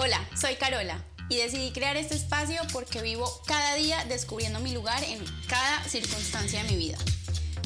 Hola, soy Carola y decidí crear este espacio porque vivo cada día descubriendo mi lugar en cada circunstancia de mi vida.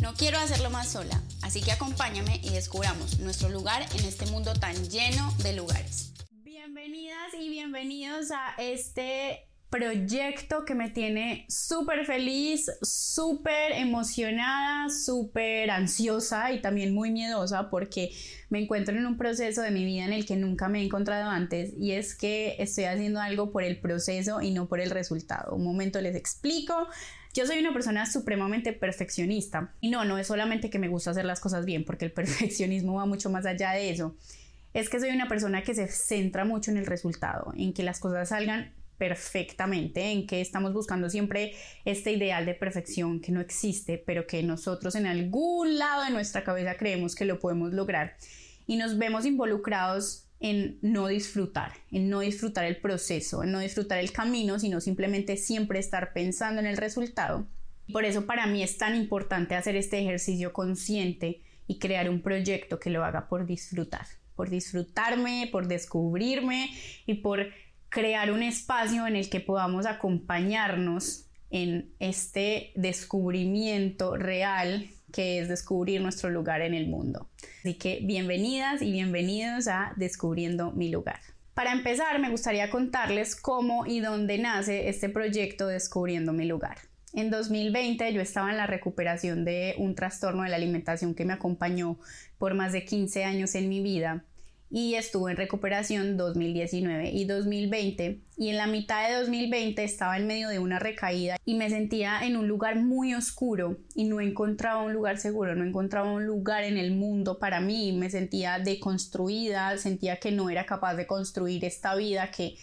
No quiero hacerlo más sola, así que acompáñame y descubramos nuestro lugar en este mundo tan lleno de lugares. Bienvenidas y bienvenidos a este proyecto que me tiene súper feliz, súper emocionada, súper ansiosa y también muy miedosa porque me encuentro en un proceso de mi vida en el que nunca me he encontrado antes y es que estoy haciendo algo por el proceso y no por el resultado. Un momento les explico. Yo soy una persona supremamente perfeccionista y no, no es solamente que me gusta hacer las cosas bien porque el perfeccionismo va mucho más allá de eso es que soy una persona que se centra mucho en el resultado, en que las cosas salgan perfectamente, en que estamos buscando siempre este ideal de perfección que no existe, pero que nosotros en algún lado de nuestra cabeza creemos que lo podemos lograr y nos vemos involucrados en no disfrutar, en no disfrutar el proceso, en no disfrutar el camino, sino simplemente siempre estar pensando en el resultado. Por eso para mí es tan importante hacer este ejercicio consciente y crear un proyecto que lo haga por disfrutar, por disfrutarme, por descubrirme y por crear un espacio en el que podamos acompañarnos en este descubrimiento real que es descubrir nuestro lugar en el mundo. Así que bienvenidas y bienvenidos a Descubriendo mi lugar. Para empezar, me gustaría contarles cómo y dónde nace este proyecto Descubriendo mi lugar. En 2020 yo estaba en la recuperación de un trastorno de la alimentación que me acompañó por más de 15 años en mi vida y estuve en recuperación 2019 y 2020 y en la mitad de 2020 estaba en medio de una recaída y me sentía en un lugar muy oscuro y no encontraba un lugar seguro, no encontraba un lugar en el mundo para mí, me sentía deconstruida, sentía que no era capaz de construir esta vida que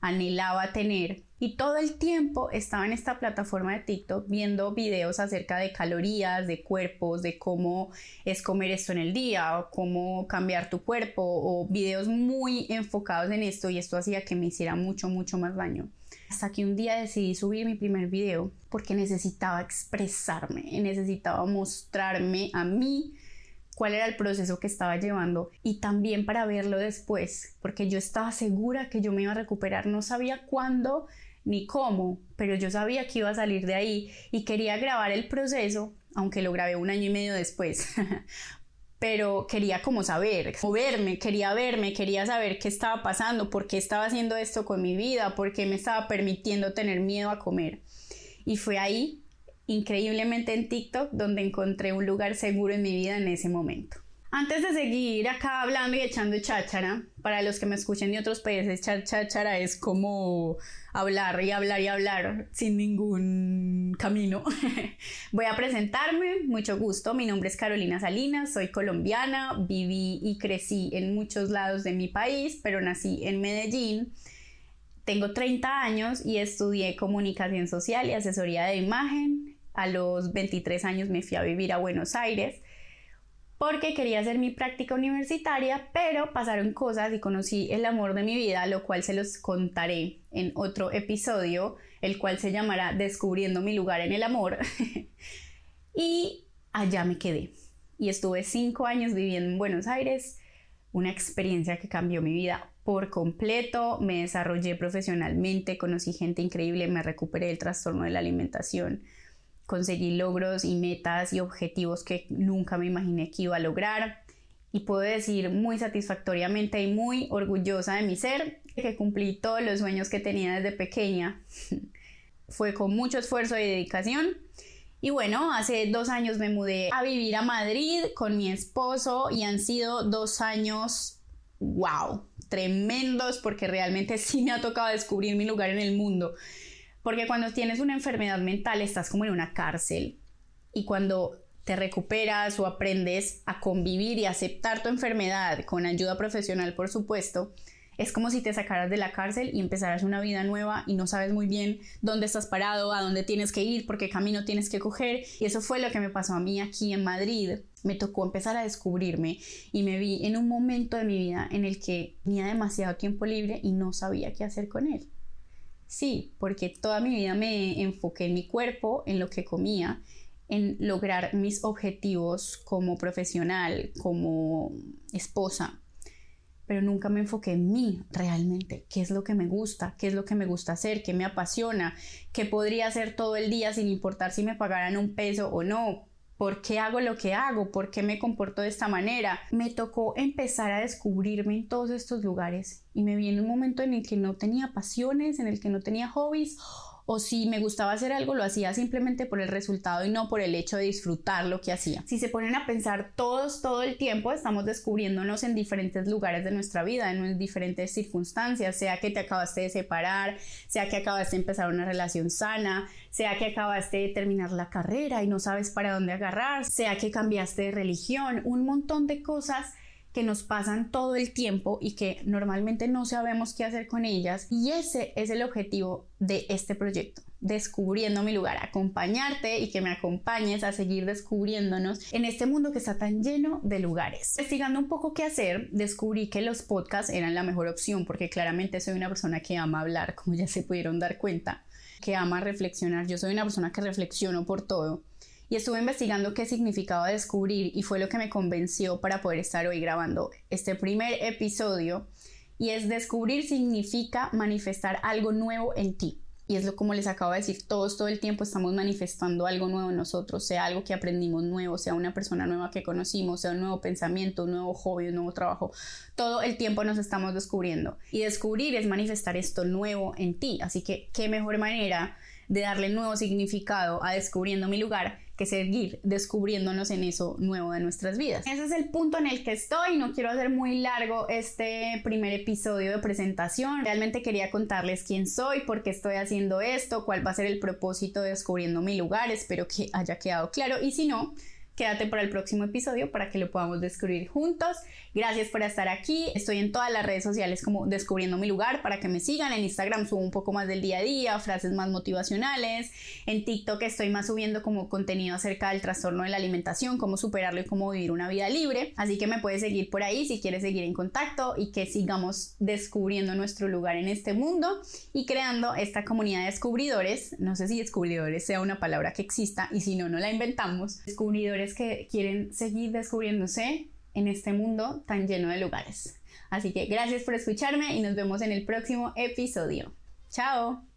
anhelaba tener y todo el tiempo estaba en esta plataforma de TikTok viendo videos acerca de calorías, de cuerpos, de cómo es comer esto en el día, o cómo cambiar tu cuerpo, o videos muy enfocados en esto y esto hacía que me hiciera mucho, mucho más daño. Hasta que un día decidí subir mi primer video porque necesitaba expresarme, necesitaba mostrarme a mí cuál era el proceso que estaba llevando y también para verlo después, porque yo estaba segura que yo me iba a recuperar, no sabía cuándo ni cómo, pero yo sabía que iba a salir de ahí y quería grabar el proceso, aunque lo grabé un año y medio después. pero quería como saber, moverme, quería verme, quería saber qué estaba pasando, por qué estaba haciendo esto con mi vida, por qué me estaba permitiendo tener miedo a comer. Y fue ahí increíblemente en TikTok donde encontré un lugar seguro en mi vida en ese momento. Antes de seguir acá hablando y echando cháchara, para los que me escuchen de otros países, cháchara es como hablar y hablar y hablar sin ningún camino. Voy a presentarme, mucho gusto, mi nombre es Carolina Salinas, soy colombiana, viví y crecí en muchos lados de mi país, pero nací en Medellín. Tengo 30 años y estudié comunicación social y asesoría de imagen a los 23 años me fui a vivir a Buenos Aires porque quería hacer mi práctica universitaria, pero pasaron cosas y conocí el amor de mi vida, lo cual se los contaré en otro episodio, el cual se llamará Descubriendo mi lugar en el amor. y allá me quedé. Y estuve cinco años viviendo en Buenos Aires, una experiencia que cambió mi vida por completo, me desarrollé profesionalmente, conocí gente increíble, me recuperé del trastorno de la alimentación, conseguí logros y metas y objetivos que nunca me imaginé que iba a lograr. Y puedo decir muy satisfactoriamente y muy orgullosa de mi ser que cumplí todos los sueños que tenía desde pequeña. Fue con mucho esfuerzo y dedicación. Y bueno, hace dos años me mudé a vivir a Madrid con mi esposo y han sido dos años, wow, tremendos porque realmente sí me ha tocado descubrir mi lugar en el mundo. Porque cuando tienes una enfermedad mental estás como en una cárcel y cuando te recuperas o aprendes a convivir y aceptar tu enfermedad con ayuda profesional, por supuesto, es como si te sacaras de la cárcel y empezaras una vida nueva y no sabes muy bien dónde estás parado, a dónde tienes que ir, por qué camino tienes que coger. Y eso fue lo que me pasó a mí aquí en Madrid. Me tocó empezar a descubrirme y me vi en un momento de mi vida en el que tenía demasiado tiempo libre y no sabía qué hacer con él. Sí, porque toda mi vida me enfoqué en mi cuerpo, en lo que comía, en lograr mis objetivos como profesional, como esposa. pero nunca me enfoqué en mí realmente, qué es lo que me gusta, qué es lo que me gusta hacer, qué me apasiona, qué podría hacer todo el día sin importar si me pagaran un peso o no, por qué hago lo que hago, por qué me comporto de esta manera. Me tocó empezar a descubrirme en todos estos lugares y me vi en un momento en el que no tenía pasiones, en el que no tenía hobbies o si me gustaba hacer algo lo hacía simplemente por el resultado y no por el hecho de disfrutar lo que hacía. Si se ponen a pensar todos todo el tiempo estamos descubriéndonos en diferentes lugares de nuestra vida, en diferentes circunstancias, sea que te acabaste de separar, sea que acabaste de empezar una relación sana, sea que acabaste de terminar la carrera y no sabes para dónde agarrar, sea que cambiaste de religión, un montón de cosas que nos pasan todo el tiempo y que normalmente no sabemos qué hacer con ellas. Y ese es el objetivo de este proyecto descubriendo mi lugar, acompañarte y que me acompañes a seguir descubriéndonos en este mundo que está tan lleno de lugares. Investigando un poco qué hacer, descubrí que los podcasts eran la mejor opción porque claramente soy una persona que ama hablar, como ya se pudieron dar cuenta, que ama reflexionar. Yo soy una persona que reflexiono por todo y estuve investigando qué significaba descubrir y fue lo que me convenció para poder estar hoy grabando este primer episodio y es descubrir significa manifestar algo nuevo en ti. Y es lo como les acabo de decir, todos todo el tiempo estamos manifestando algo nuevo en nosotros, sea algo que aprendimos nuevo, sea una persona nueva que conocimos, sea un nuevo pensamiento, un nuevo hobby, un nuevo trabajo. Todo el tiempo nos estamos descubriendo. Y descubrir es manifestar esto nuevo en ti. Así que qué mejor manera de darle nuevo significado a descubriendo mi lugar que seguir descubriéndonos en eso nuevo de nuestras vidas. Ese es el punto en el que estoy, no quiero hacer muy largo este primer episodio de presentación, realmente quería contarles quién soy, por qué estoy haciendo esto, cuál va a ser el propósito de descubriendo mi lugar, espero que haya quedado claro. Y si no, Quédate para el próximo episodio para que lo podamos descubrir juntos. Gracias por estar aquí. Estoy en todas las redes sociales como Descubriendo mi lugar para que me sigan. En Instagram subo un poco más del día a día, frases más motivacionales. En TikTok estoy más subiendo como contenido acerca del trastorno de la alimentación, cómo superarlo y cómo vivir una vida libre. Así que me puedes seguir por ahí si quieres seguir en contacto y que sigamos descubriendo nuestro lugar en este mundo y creando esta comunidad de descubridores. No sé si descubridores sea una palabra que exista y si no, no la inventamos. Descubridores que quieren seguir descubriéndose en este mundo tan lleno de lugares. Así que gracias por escucharme y nos vemos en el próximo episodio. Chao.